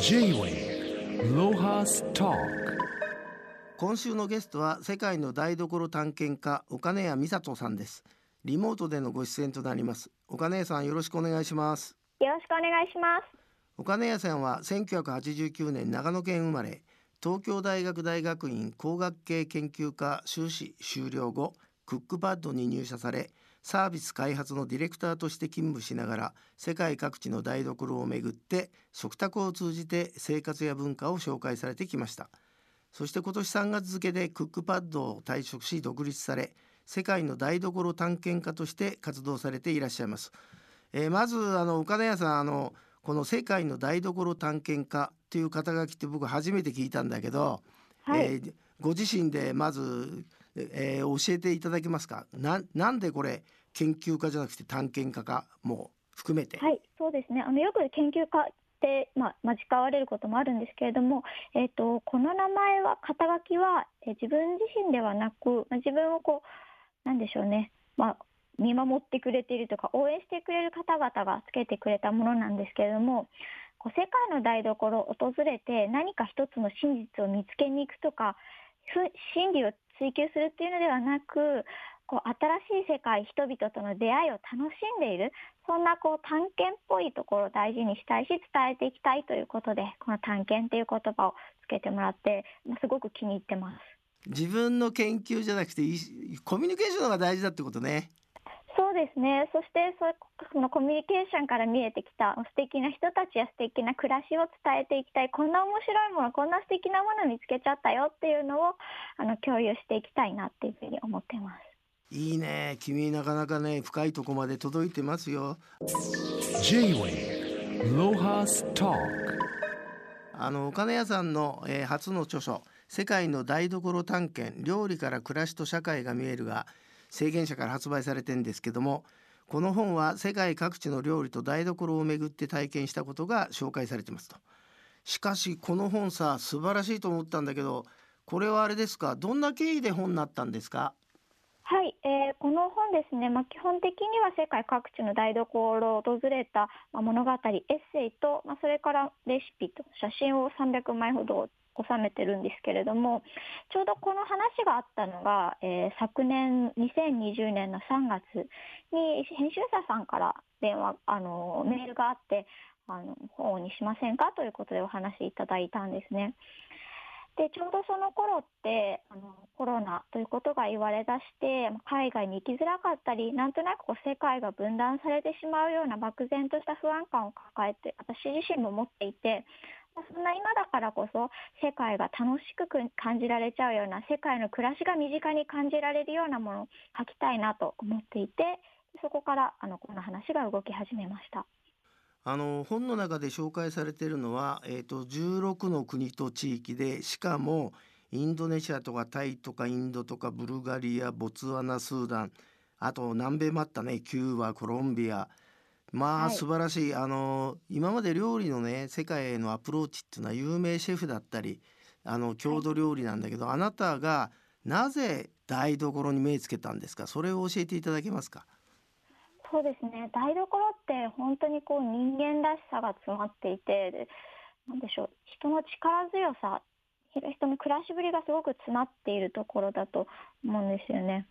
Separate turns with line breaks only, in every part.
J-Way ロハスタ
今週のゲストは世界の台所探検家岡根谷美里さんです。リモートでのご出演となります。岡根谷さんよろしくお願いします。
よろしくお願いします。
岡根谷さんは1989年長野県生まれ東京大学大学院工学系研究科修士修了後クックパッドに入社されサービス開発のディレクターとして勤務しながら世界各地の台所をめぐって食卓を通じて生活や文化を紹介されてきました。そして今年3月付でクックパッドを退職し独立され世界の台所探検家として活動されていらっしゃいます、えーまずあの岡田屋さんあのこの世界の台所探検家っていう肩書きって僕初めて聞いたんだけど、
はい。
えーご自身でまず、えー教えていただけますか？ななんでこれ研究家じゃなくて探検家か？も含めて、
はい、そうですね。あのよく研究家ってまあ間違われることもあるんですけれども、えっ、とこの名前は肩書きは、えー自分自身ではなく、まあ、自分をこうなんでしょうね。まあ見守ってくれているとか応援してくれる方々がつけてくれたものなんですけれどもこう世界の台所を訪れて何か一つの真実を見つけに行くとか真理を追求するっていうのではなくこう新しい世界人々との出会いを楽しんでいるそんなこう探検っぽいところを大事にしたいし伝えていきたいということでこの探検っていう言葉をつけてもらってまあすごく気に入ってます。
自分の研究じゃなくてコミュニケーションが大事だってことね
そうですね。そしてそそのコミュニケーションから見えてきた素敵な人たちや素敵な暮らしを伝えていきたい。こんな面白いもの、こんな素敵なもの見つけちゃったよっていうのをあの共有していきたいなっていうふうに思ってます。
いいね君なかなかね深いとこまで届いてますよ
J-Way ロハスタ
あの岡根屋さんの、えー初の著書「世界の台所探検料理から暮らしと社会が見える」が制限者から発売されてんですけどもこの本は世界各地の料理と台所をめぐって体験したことが紹介されてますと。しかしこの本さ素晴らしいと思ったんだけどこれはあれですか？どんな経緯で本になったんですか？
はい、えーこの本ですね、まあ、基本的には世界各地の台所を訪れた、まあ、物語、エッセイと、まあ、それからレシピと写真を300枚ほど収めてるんですけれども、ちょうどこの話があったのが、えー昨年2020年の3月に編集者さんから電話、あのメールがあって、あの本にしませんか？ということでお話しいただいたんですね。でちょうどその頃ってあのコロナということが言われだして海外に行きづらかったりなんとなくこう世界が分断されてしまうような漠然とした不安感を抱えて私自身も持っていてそんな今だからこそ世界が楽しく感じられちゃうような世界の暮らしが身近に感じられるようなものを書きたいなと思っていてそこからあのこの話が動き始めました。
あの本の中で紹介されているのは、えー、と16の国と地域でしかもインドネシアとかタイとかインドとかブルガリアボツワナスーダンあと南米もあったねキューバコロンビアまあ、
はい。
素晴らしい。あの今まで料理のね世界へのアプローチっていうのは有名シェフだったりあの郷土料理なんだけど、あなたがなぜ台所に目つけたんですか？それを教えていただけますか？
そうですね。台所って本当にこう人間らしさが詰まっていてでなんでしょう。人の力強さ人の暮らしぶりがすごく詰まっているところだと思うんですよね。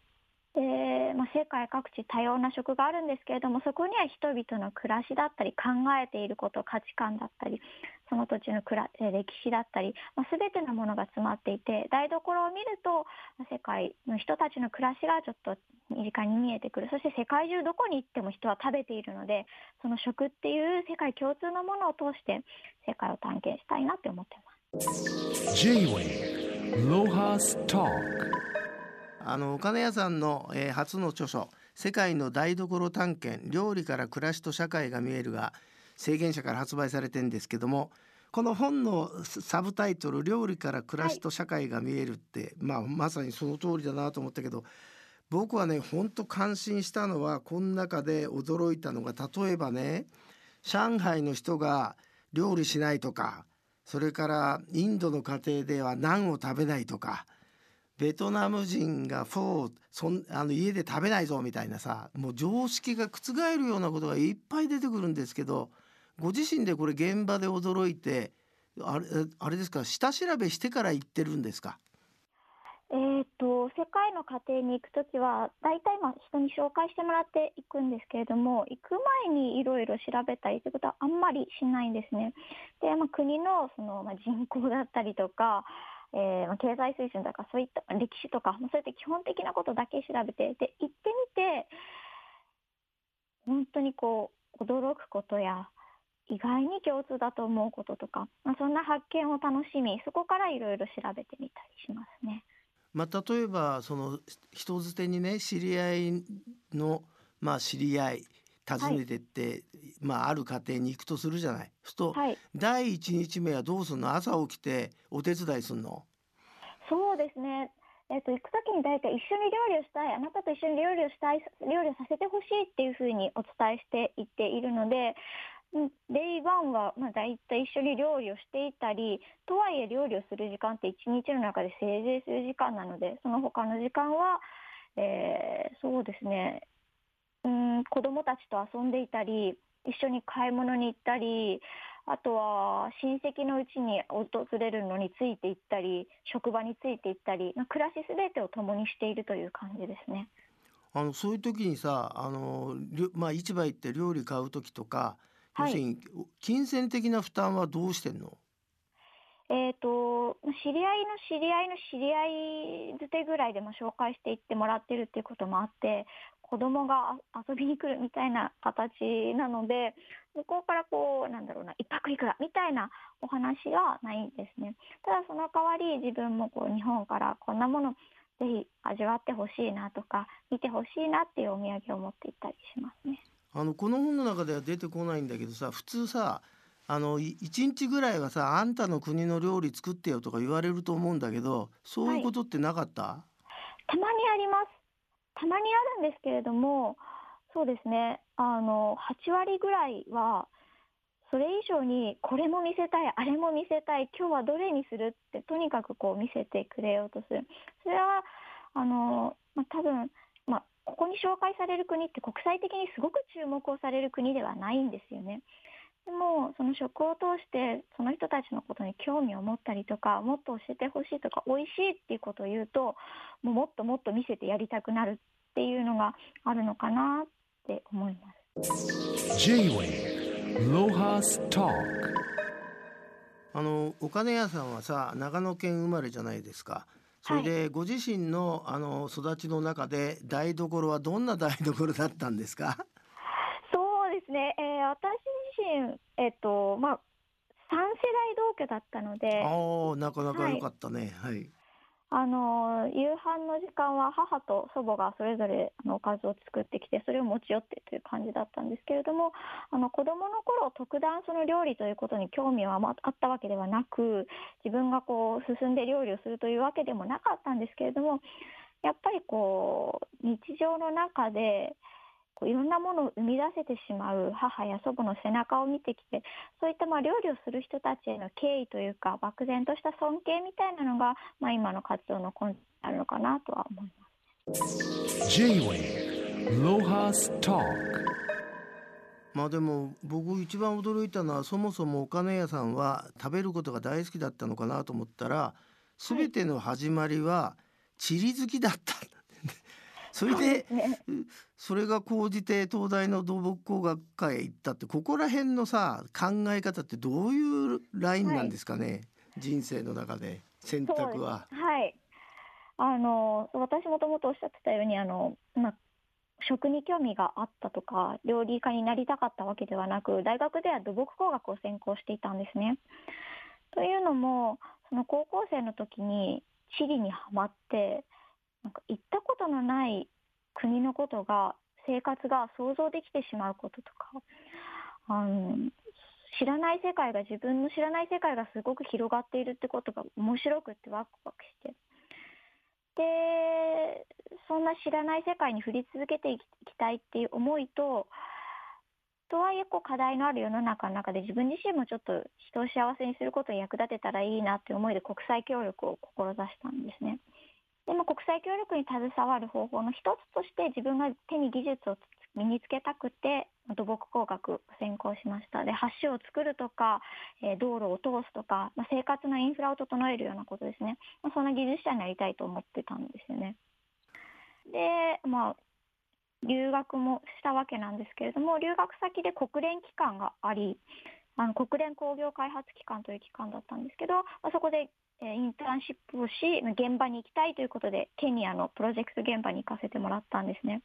でまあ、世界各地多様な食があるんですけれどもそこには人々の暮らしだったり考えていること価値観だったりその土地のくら歴史だったり、まあ、全てのものが詰まっていて台所を見ると世界の人たちの暮らしがちょっと身近に見えてくるそして世界中どこに行っても人は食べているのでその食っていう世界共通のものを通して世界を探検したいなって思ってます。
あの岡根屋さんの、えー初の著書「世界の台所探検料理から暮らしと社会が見える」が制限者から発売されてるんですけどもこの本のサブタイトル「料理から暮らしと社会が見える」って、まあ、まさにその通りだなと思ったけど僕はねほんと感心したのはこの中で驚いたのが例えばね上海の人が料理しないとかそれからインドの家庭ではナンを食べないとかベトナム人がフォーそんあの家で食べないぞみたいなさもう常識が覆るようなことがいっぱい出てくるんですけどご自身でこれ現場で驚いてあれあれですか下調べしてから行ってるんですか？
えー、と世界の家庭に行くときは大体まあ人に紹介してもらっていくんですけれども行く前にいろいろ調べたりということはあんまりしないんですね。で、まあ、国のその、まあ、人口だったりとか、えー、経済水準とかそういった歴史とかそういった基本的なことだけ調べてで行ってみて本当にこう驚くことや意外に共通だと思うこととか、まあ、そんな発見を楽しみそこからいろいろ調べてみたりしますね。
まあ、例えばその人づてにね知り合いの、まあ、知り合い訪ねてって、はい、まあ、ある家庭に行くとするじゃない。すと、はい、第一日目はどうするの？朝起きてお手伝いするの？
そうですね。えっと、行く時に大体一緒に料理をしたいあなたと一緒に料理をしたい料理をさせてほしいっていうふうにお伝えしていっているので day one は、まあ、大体一緒に料理をしていたりとはいえ料理をする時間って一日の中でせいぜい数時間なのでその他の時間は、えー、そうですねうん子供たちと遊んでいたり一緒に買い物に行ったりあとは親戚のうちに訪れるのについていったり職場についていったり暮らしすべてを共にしているという感じですね。
あのそういう時にさあの、まあ、市場行って料理買う時とか要するに金銭的な負担はどうしてんの？
えーと、知り合いの知り合いの知り合いづてぐらいでも紹介していってもらってるっていうこともあって子供が遊びに来るみたいな形なので向こうからこうなんだろうな一泊いくらみたいなお話はないんですねただその代わり自分もこう日本からこんなものぜひ味わってほしいなとか見てほしいなっていうお土産を持って行ったりしますね。
あのこの本の中では出てこないんだけどさ普通さあの1日ぐらいはさあんたの国の料理作ってよとか言われると思うんだけどそういうことってなかった、はい、
たまにあります。たまにあるんですけれどもそうですね。あの8割ぐらいはそれ以上にこれも見せたいあれも見せたい今日はどれにするってとにかくこう見せてくれようとする。それはあの、まあ、多分ここに紹介される国って国際的にすごく注目をされる国ではないんですよね。でもその食を通してその人たちのことに興味を持ったりとかもっと教えてほしいとか美味しいっていうことを言うともうもっともっと見せてやりたくなるっていうのがあるのかなって思います。J-Way ロハス
タあのお金屋さんはさ長野県生まれじゃないですか。それでご自身のあの育ちの中で台所はどんな台所だったんですか？
ですね、えー、私自身、えっとまあ、3世代同居だったので
ああなかなか良かったね、はい、はい。
あの夕飯の時間は母と祖母がそれぞれのおかずを作ってきてそれを持ち寄ってという感じだったんですけれどもあの子どもの頃特段その料理ということに興味はあったわけではなく自分がこう進んで料理をするというわけでもなかったんですけれどもやっぱりこう日常の中でこういろんなものを生み出せてしまう母や祖母の背中を見てきてそういったまあ料理をする人たちへの敬意というか漠然とした尊敬みたいなのが、まあ、今の活動の根底にあるのかなとは思います。
まあでも僕一番驚いたのはそもそもお金屋さんは食べることが大好きだったのかなと思ったら全ての始まりは地理好きだった、それでそれが高じて東大の土木工学科へ行ったってここら辺のさ考え方ってどういうラインなんですかね、はい、人生の中で選択は。
はい。あの私もともとおっしゃってたようにあの、まあ、食に興味があったとか料理家になりたかったわけではなく大学では土木工学を専攻していたんですね。というのもその高校生の時に地理にはまってなんか行ったことのない国のことが生活が想像できてしまうこととかあの知らない世界が自分の知らない世界がすごく広がっているってことが面白くってワクワクしてでそんな知らない世界に振り続けていきたいっていう思いととはいえこう課題のある世の中の中で自分自身もちょっと人を幸せにすることに役立てたらいいなっていう思いで国際協力を志したんですね。でも国際協力に携わる方法の一つとして自分が手に技術を身につけたくて土木工学を専攻しましたで橋を作るとか、え道路を通すとか、まあ、生活のインフラを整えるようなことですね、まあ、そんな技術者になりたいと思ってたんですよね。でまあ留学もしたわけなんですけれども留学先で国連機関がありあの国連工業開発機関という機関だったんですけど、まあ、そこで、えインターンシップをし現場に行きたいということでケニアのプロジェクト現場に行かせてもらったんですね。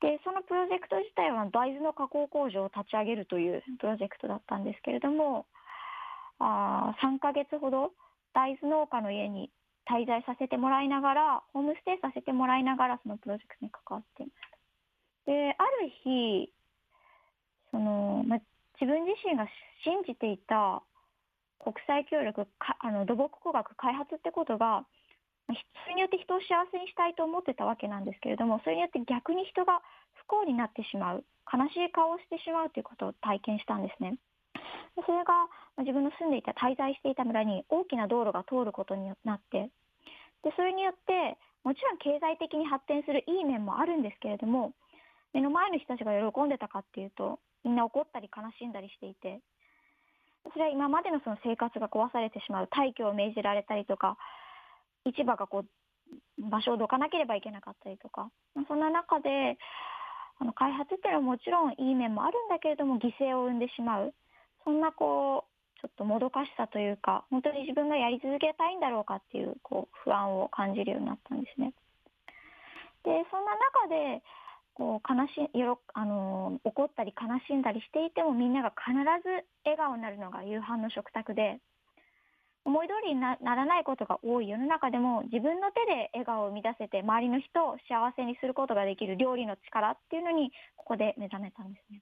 でそのプロジェクト自体は大豆の加工工場を立ち上げるというプロジェクトだったんですけれどもあ3ヶ月ほど大豆農家の家に滞在させてもらいながらホームステイさせてもらいながらそのプロジェクトに関わっていました。である日その、ま、自分自身が信じていた国際協力かあの土木工学開発ってことがそれによって人を幸せにしたいと思ってたわけなんですけれどもそれによって逆に人が不幸になってしまう悲しい顔をしてしまうということを体験したんですね。それが自分の住んでいた滞在していた村に大きな道路が通ることになってでそれによってもちろん経済的に発展するいい面もあるんですけれども目の前の人たちが喜んでたかっていうとみんな怒ったり悲しんだりしていてそれは今までのその生活が壊されてしまう退去を命じられたりとか市場がこう場所をどかなければいけなかったりとかそんな中であの開発っていうのはもちろんいい面もあるんだけれども犠牲を生んでしまうそんなこうちょっともどかしさというか本当に自分がやり続けたいんだろうかっていうこう不安を感じるようになったんですね。でそんな中でこう悲しよろあの怒ったり悲しんだりしていてもみんなが必ず笑顔になるのが夕飯の食卓で思い通りになならないことが多い。世の中でも自分の手で笑顔を生み出せて周りの人を幸せにすることができる料理の力っていうのにここで目覚めたんですね。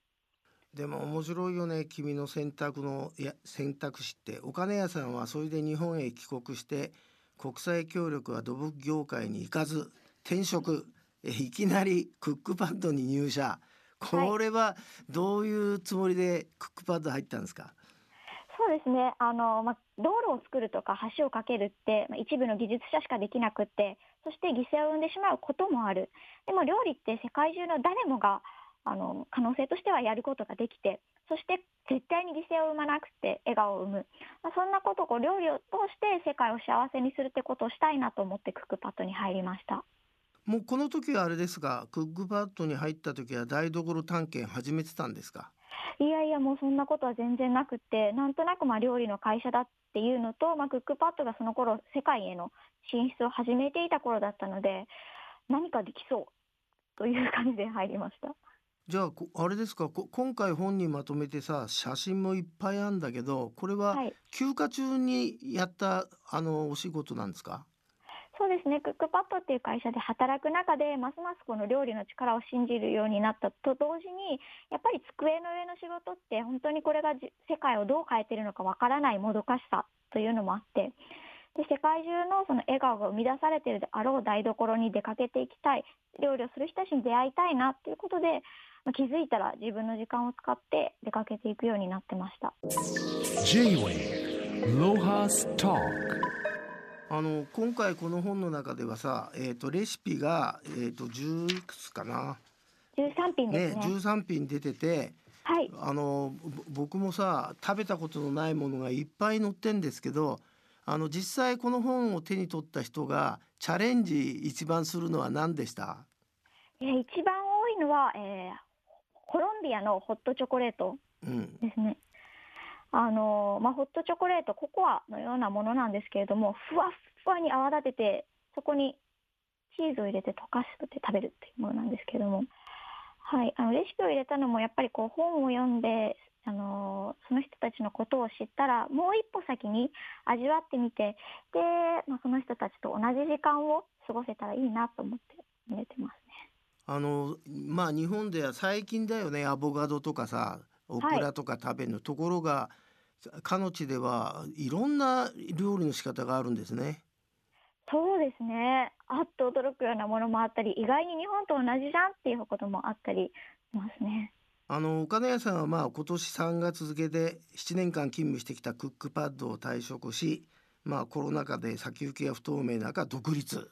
でも面白いよね君の選択のや選択肢って。お金屋さんはそれで日本へ帰国して国際協力は土木業界に行かず転職。いきなりクックパッドに入社。これはどういうつもりでクックパッド入ったんですか、
そうですね。あの、まあ、道路を作るとか橋を架けるって、まあ、一部の技術者しかできなくってそして犠牲を生んでしまうこともある。でも料理って世界中の誰もがあの可能性としてはやることができてそして絶対に犠牲を生まなくて笑顔を生む、まあ、そんなことをこう料理を通して世界を幸せにするってことをしたいなと思ってクックパッドに入りました。
もうこの時はあれですがクックパッドに入った時は台所探検始めてたんですか？
いやいやもうそんなことは全然なくってなんとなくまあ料理の会社だっていうのと、まあ、クックパッドがその頃世界への進出を始めていた頃だったので何かできそうという感じで入りました。
じゃあこあれですか？こ今回本にまとめてさ写真もいっぱいあるんだけどこれは
はい。
休暇中にやったあのお仕事なんですか？
そうですね。クックパッドっていう会社で働く中でますますこの料理の力を信じるようになったと同時にやっぱり机の上の仕事って本当にこれが世界をどう変えてるのかわからないもどかしさというのもあってで世界中のその笑顔が生み出されてるであろう台所に出かけていきたい。料理をする人たちに出会いたいなということで、まあ気づいたら自分の時間を使って出かけていくようになってました。
あの今回この本の中ではさ、えー、とレシピが、えー、と10いくつかな、
13品で
ね
すね。
13品出てて
はい。
あのぼ僕もさ食べたことのないものがいっぱい載ってんですけどあの実際この本を手に取った人がチャレンジ一番するのは何でした？
えー一番多いのは、えーコロンビアのホットチョコレート
うん
ですね。あのまあ、ホットチョコレートココアのようなものなんですけれどもふわっふわに泡立ててそこにチーズを入れて溶かして食べるっていうものなんですけれども、はい、あのレシピを入れたのもやっぱりこう本を読んで、あのその人たちのことを知ったらもう一歩先に味わってみてで、まあ、その人たちと同じ時間を過ごせたらいいなと思って入れてますね。
あのまあ日本では最近だよねアボカドとかさオクラとか食べるの、ところがかの地ではいろんな料理の仕方があるんですね。
そうですね。あっと驚くようなものもあったり、意外に日本と同じじゃんっていうこともあったりしますね。
あの岡田屋さんはまあ今年3月付で7年間勤務してきたクックパッドを退職し、まあ、コロナ禍で先行きが不透明な中独立、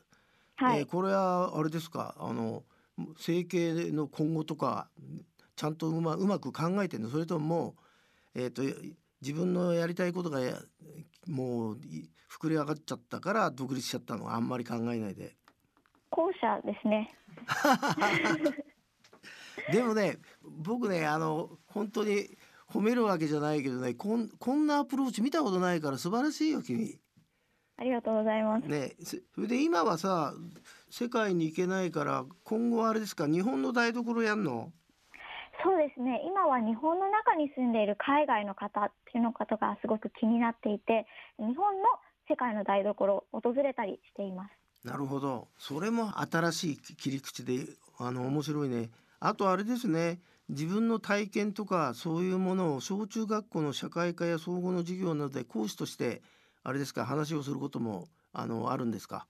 はい。
えーこれはあれですか？あの整形の今後とかちゃんとうまうまく考えてるの？それともえっ、と自分のやりたいことがやもうい膨れ上がっちゃったから独立しちゃったの？あんまり考えないで。
後者ですね。
でもね僕ねあの本当に褒めるわけじゃないけどねこんこんなアプローチ見たことないから素晴らしいよ君。
ありがとうございます。
ねせそれで今はさ世界に行けないから今後あれですか日本の台所やんの？
そうですね。今は日本の中に住んでいる海外の方っていうのことがすごく気になっていて、日本の世界の台所を訪れたりしています。
なるほどそれも新しい切り口であの面白いねあとあれですね自分の体験とかそういうものを小中学校の社会科や総合の授業などで講師としてあれですか話をすることもあのあるんですか？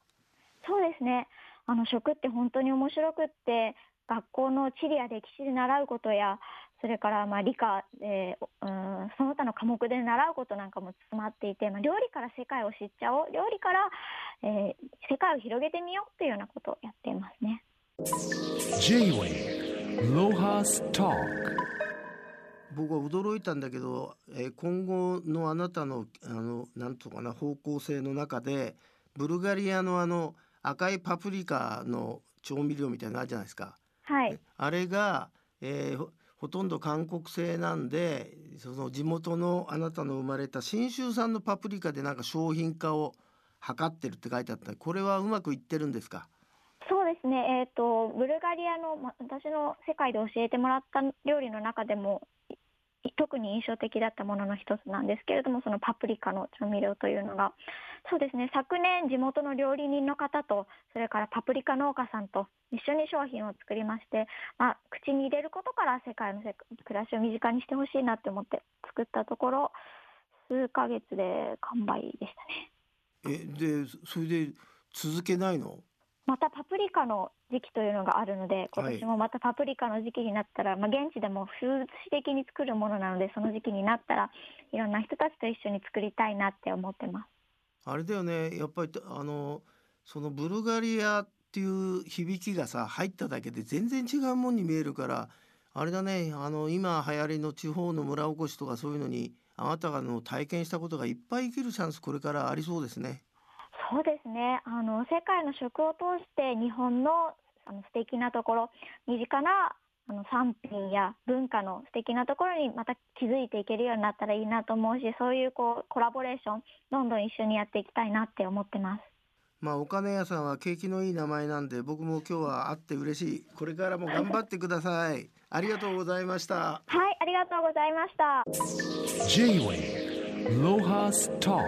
そうですね。あの食って本当に面白くって、学校の地理や歴史で習うことや、それからまあ理科で、うん、その他の科目で習うことなんかも詰まっていて、まあ、料理から世界を知っちゃおう、料理から、えー世界を広げてみようというようなことをやっていますね。
J-Way Lohas Talk
僕は驚いたんだけど、えー今後のあなたのあのなんとかな方向性の中でブルガリアのあの赤いパプリカの調味料みたいなのあるじゃないですか。
はい。
あれが、えーほほとんど韓国製なんでその地元のあなたの生まれた信州産のパプリカでなんか商品化を図ってるって書いてあった。これはうまくいってるんですか？
そうですね、えー、とブルガリアの、ま、私の世界で教えてもらった料理の中でもい特に印象的だったものの一つなんですけれどもそのパプリカの調味料というのがそうですね昨年地元の料理人の方とそれからパプリカ農家さんと一緒に商品を作りまして、まあ、口に入れることから世界のせ暮らしを身近にしてほしいなって思って作ったところ数ヶ月で完売でしたね。
えでそれで続けないの？
またパプリカの時期というのがあるので、今年もまたパプリカの時期になったら、まあ、現地でも風物詩的に作るものなので、その時期になったら、いろんな人たちと一緒に作りたいなって思ってます。
あれだよねやっぱりあのそのブルガリアっていう響きがさ入っただけで全然違うもんに見えるからあれだねあの今流行りの地方の村おこしとかそういうのにあなたがの体験したことがいっぱい生きるチャンスこれからありそうですね。
そうですね。あの世界の食を通して日本のあの素敵なところ、身近なあの産品や文化の素敵なところにまた気づいていけるようになったらいいなと思うし、そういうこうコラボレーションどんどん一緒にやっていきたいなって思ってます。
まあお金屋さんは景気のいい名前なんで僕も今日は会って嬉しいこれからも頑張ってくださいありがとうございました
はい、ありがとうございました。
J-Way Lohas Talk